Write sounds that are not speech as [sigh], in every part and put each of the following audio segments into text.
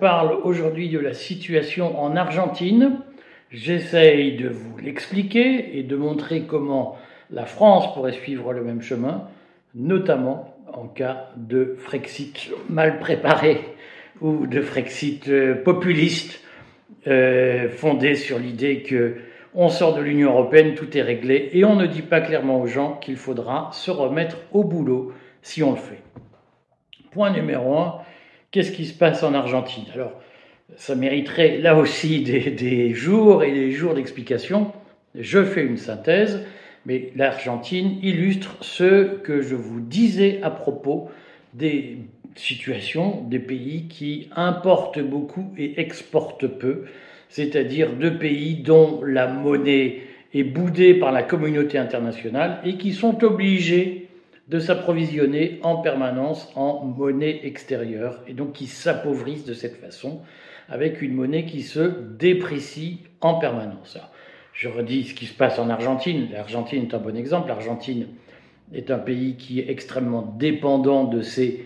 Parle aujourd'hui de la situation en Argentine. J'essaye de vous l'expliquer et de montrer comment la France pourrait suivre le même chemin, notamment en cas de Frexit mal préparé ou de Frexit euh, populiste euh, fondé sur l'idée que on sort de l'Union européenne, tout est réglé et on ne dit pas clairement aux gens qu'il faudra se remettre au boulot si on le fait. Point numéro un, Qu'est-ce qui se passe en Argentine? Alors, ça mériterait là aussi [laughs] des, jours et des jours d'explication. Je fais une synthèse, mais l'Argentine illustre ce que je vous disais à propos des situations des pays qui importent beaucoup et exportent peu, c'est-à-dire deux pays dont la monnaie est boudée par la communauté internationale et qui sont obligés de s'approvisionner en permanence en monnaie extérieure et donc qui s'appauvrissent de cette façon avec une monnaie qui se déprécie en permanence. je redis ce qui se passe en Argentine. L'Argentine est un bon exemple. L'Argentine est un pays qui est extrêmement dépendant de ses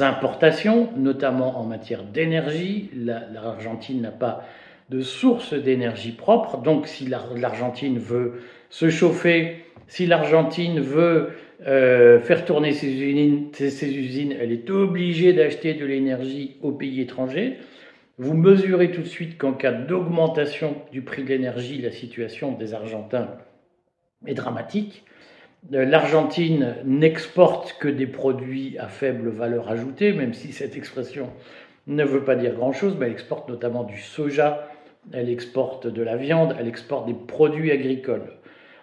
importations, notamment en matière d'énergie. L'Argentine n'a pas de source d'énergie propre. Donc si l'Argentine veut se chauffer, si l'Argentine veut euh, faire tourner ses usines, ses usines, elle est obligée d'acheter de l'énergie aux pays étrangers. Vous mesurez tout de suite qu'en cas d'augmentation du prix de l'énergie, la situation des Argentins est dramatique. Euh, L'Argentine n'exporte que des produits à faible valeur ajoutée, même si cette expression ne veut pas dire grand-chose, mais elle exporte notamment du soja, elle exporte de la viande, elle exporte des produits agricoles.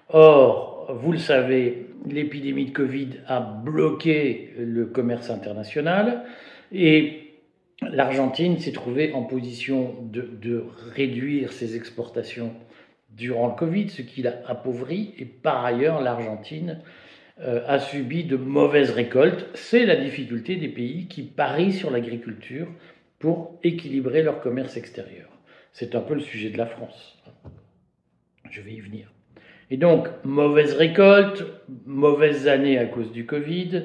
Or, vous le savez, l'épidémie de Covid a bloqué le commerce international et l'Argentine s'est trouvée en position de, réduire ses exportations durant le Covid, ce qui l'a appauvri. Et par ailleurs, l'Argentine euh, a subi de mauvaises récoltes. C'est la difficulté des pays qui parient sur l'agriculture pour équilibrer leur commerce extérieur. C'est un peu le sujet de la France. Je vais y venir. Et donc, mauvaise récolte, mauvaise année à cause du Covid,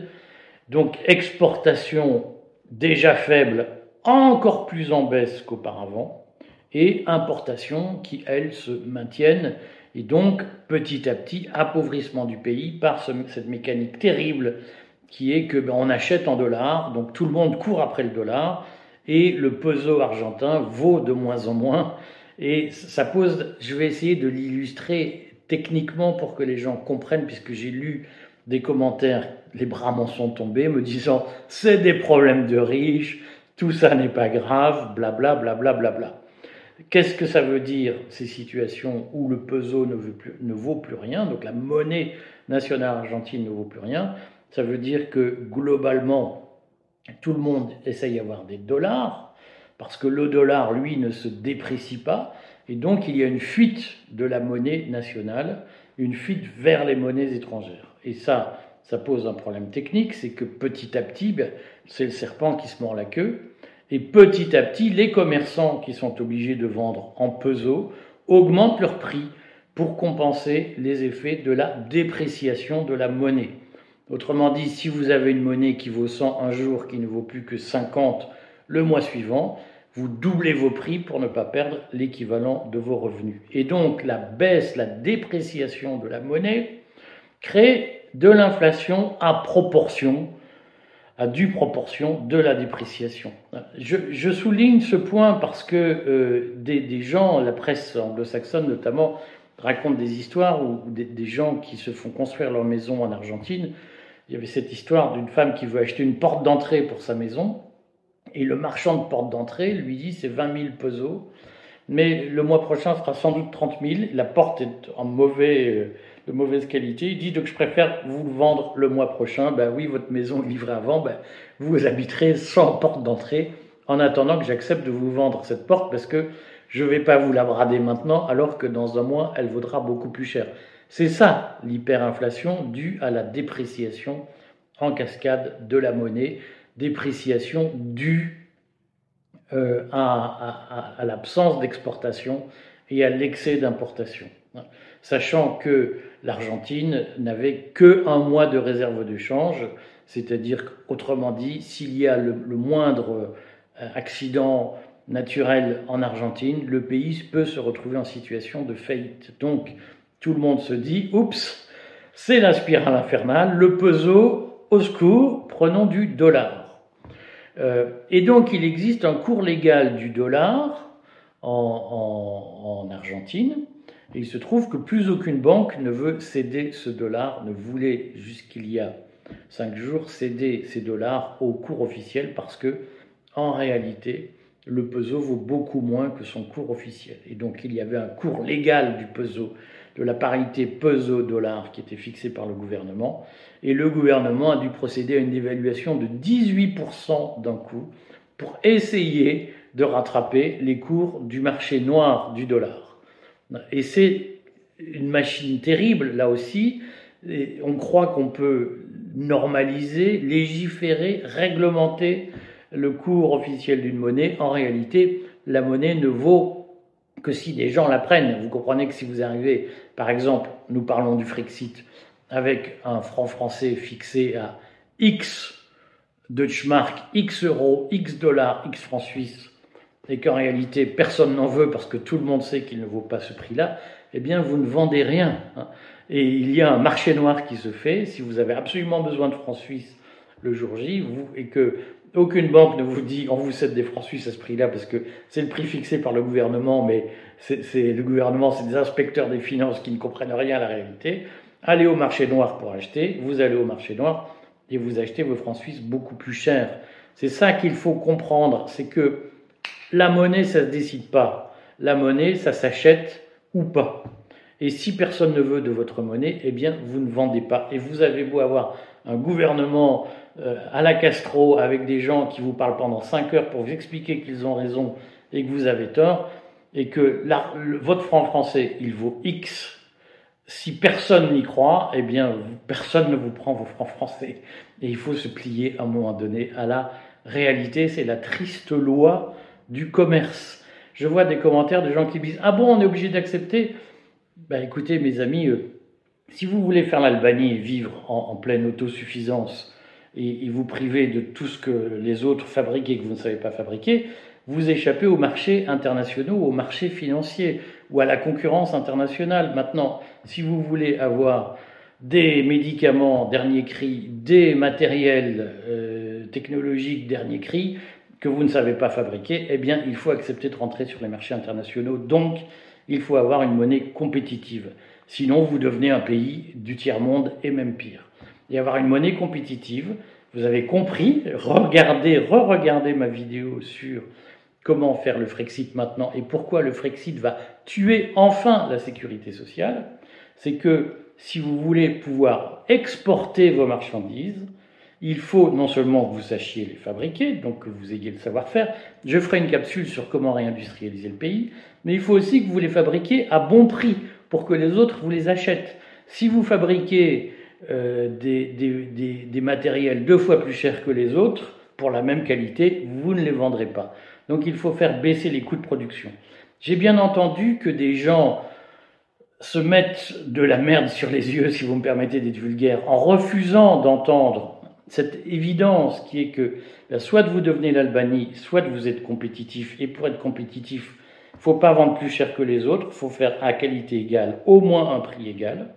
donc exportation déjà faible, encore plus en baisse qu'auparavant, et importation qui, elles, se maintiennent, et donc petit à petit appauvrissement du pays par cette mécanique terrible qui est que ben, on achète en dollars, donc tout le monde court après le dollar, et le peso argentin vaut de moins en moins, et ça pose, je vais essayer de l'illustrer techniquement pour que les gens comprennent, puisque j'ai lu des commentaires, les bras m'en sont tombés, me disant c'est des problèmes de riches, tout ça n'est pas grave, blabla, blabla, blabla. Qu'est-ce que ça veut dire ces situations où le peso ne, ne vaut plus rien, donc la monnaie nationale argentine ne vaut plus rien? Ça veut dire que globalement, tout le monde essaye d'avoir des dollars, parce que le dollar, lui, ne se déprécie pas, et donc il y a une fuite de la monnaie nationale, une fuite vers les monnaies étrangères. Et ça, ça pose un problème technique, c'est que petit à petit, ben, c'est le serpent qui se mord la queue, et petit à petit, les commerçants qui sont obligés de vendre en peso augmentent leur prix pour compenser les effets de la dépréciation de la monnaie. Autrement dit, si vous avez une monnaie qui vaut 100 un jour, qui ne vaut plus que 50 le mois suivant, vous doublez vos prix pour ne pas perdre l'équivalent de vos revenus. Et donc la baisse, la dépréciation de la monnaie crée de l'inflation à proportion, à due proportion de la dépréciation. Je, souligne ce point parce que euh, des, gens, la presse anglo-saxonne notamment, racontent des histoires où des gens qui se font construire leur maison en Argentine. Il y avait cette histoire d'une femme qui veut acheter une porte d'entrée pour sa maison et le marchand de porte d'entrée lui dit c'est 20 000 pesos, mais le mois prochain sera sans doute 30 000. La porte est en mauvais, euh, de mauvaise qualité. Il dit donc je préfère vous vendre le mois prochain. Ben oui, votre maison livrée avant, ben, vous habiterez sans porte d'entrée en attendant que j'accepte de vous vendre cette porte parce que je ne vais pas vous la brader maintenant alors que dans un mois elle vaudra beaucoup plus cher. C'est ça l'hyperinflation due à la dépréciation en cascade de la monnaie dépréciation due euh, à, l'absence d'exportation et à l'excès d'importation. Sachant que l'Argentine n'avait que un mois de réserve de change, c'est-à-dire autrement dit, s'il y a le, moindre accident naturel en Argentine, le pays peut se retrouver en situation de faillite. Donc, tout le monde se dit, oups, c'est la spirale infernale, le peso, au secours, prenons du dollar. Euh, et donc, il existe un cours légal du dollar en, en Argentine, il se trouve que plus aucune banque ne veut céder ce dollar, ne voulait jusqu'il y a cinq jours céder ces dollars au cours officiel parce que, en réalité, le peso vaut beaucoup moins que son cours officiel. Et donc il y avait un cours légal du peso, de la parité peso-dollar qui était fixé par le gouvernement. Et le gouvernement a dû procéder à une dévaluation de 18% d'un coup pour essayer de rattraper les cours du marché noir du dollar. Et c'est une machine terrible, là aussi. on croit qu'on peut normaliser, légiférer, réglementer le cours officiel d'une monnaie, en réalité, la monnaie ne vaut que si des gens la prennent. Vous comprenez que si vous arrivez, par exemple, nous parlons du Frexit, avec un franc français fixé à X Deutschmark, X euros, X dollars, X francs suisses, et qu'en réalité personne n'en veut parce que tout le monde sait qu'il ne vaut pas ce prix-là, eh bien vous ne vendez rien. Hein. Et il y a un marché noir qui se fait. Si vous avez absolument besoin de francs suisses le jour J, vous, et que aucune banque ne vous dit on vous cède des francs suisses à ce prix-là parce que c'est le prix fixé par le gouvernement, mais c'est le gouvernement, c'est des inspecteurs des finances qui ne comprennent rien à la réalité. Allez au marché noir pour acheter, vous allez au marché noir et vous achetez vos francs suisses beaucoup plus chers. C'est ça qu'il faut comprendre, c'est que la monnaie, ça ne se décide pas. La monnaie, ça s'achète ou pas. Et si personne ne veut de votre monnaie, eh bien, vous ne vendez pas. Et vous avez beau avoir un gouvernement euh, à la Castro avec des gens qui vous parlent pendant 5 heures pour vous expliquer qu'ils ont raison et que vous avez tort, et que votre franc français, il vaut X, si personne n'y croit, eh bien, personne ne vous prend vos francs français. Et il faut se plier à un moment donné à la réalité. C'est la triste loi du commerce. Je vois des commentaires de gens qui disent Ah bon, on est obligé d'accepter? Ben écoutez, mes amis, euh, si vous voulez faire l'Albanie et vivre en, pleine autosuffisance, et, vous privez de tout ce que les autres fabriquent et que vous ne savez pas fabriquer, vous échappez aux marchés internationaux, aux marchés financiers ou à la concurrence internationale. Maintenant, si vous voulez avoir des médicaments dernier cri, des matériels euh, technologiques dernier cri que vous ne savez pas fabriquer, eh bien, il faut accepter de rentrer sur les marchés internationaux. Donc, il faut avoir une monnaie compétitive. Sinon, vous devenez un pays du tiers-monde et même pire et avoir une monnaie compétitive. Vous avez compris, regardez, re-regardez ma vidéo sur comment faire le Frexit maintenant et pourquoi le Frexit va tuer enfin la sécurité sociale. C'est que si vous voulez pouvoir exporter vos marchandises, il faut non seulement que vous sachiez les fabriquer, donc que vous ayez le savoir-faire, je ferai une capsule sur comment réindustrialiser le pays, mais il faut aussi que vous les fabriquiez à bon prix pour que les autres vous les achètent. Si vous fabriquez euh, des, des, matériels deux fois plus chers que les autres pour la même qualité, vous ne les vendrez pas. Donc il faut faire baisser les coûts de production. J'ai bien entendu que des gens se mettent de la merde sur les yeux, si vous me permettez d'être vulgaire, en refusant d'entendre cette évidence qui est que ben, soit vous devenez l'Albanie, soit vous êtes compétitif. Et pour être compétitif, faut pas vendre plus cher que les autres, faut faire à qualité égale au moins un prix égal.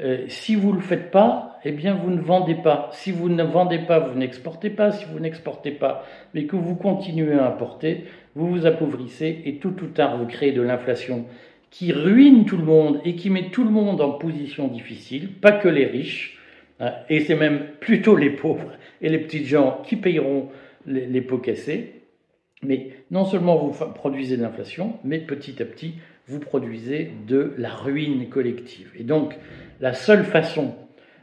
Euh, si vous ne le faites pas, eh bien vous ne vendez pas. Si vous ne vendez pas, vous n'exportez pas. Si vous n'exportez pas, mais que vous continuez à importer, vous vous appauvrissez et tout ou tard vous créez de l'inflation qui ruine tout le monde et qui met tout le monde en position difficile, pas que les riches, hein, et c'est même plutôt les pauvres et les petits gens qui payeront les pots cassés. Mais non seulement vous produisez de l'inflation, mais petit à petit, vous produisez de la ruine collective. Et donc, la seule façon,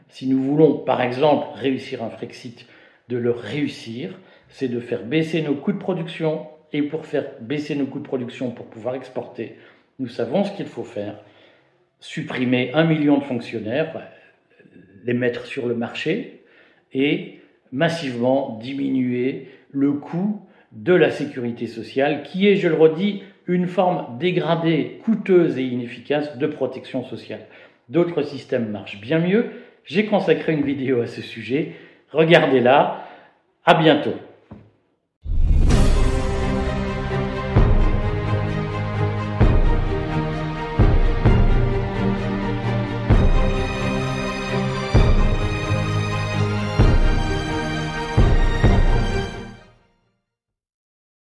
si nous voulons, par exemple, réussir un Frexit, de le réussir, c'est de faire baisser nos coûts de production. Et pour faire baisser nos coûts de production, pour pouvoir exporter, nous savons ce qu'il faut faire. Supprimer un million de fonctionnaires, bah, les mettre sur le marché et massivement diminuer le coût de la sécurité sociale, qui est, je le redis, une forme dégradée, coûteuse et inefficace de protection sociale. D'autres systèmes marchent bien mieux. J'ai consacré une vidéo à ce sujet. Regardez-la. À bientôt.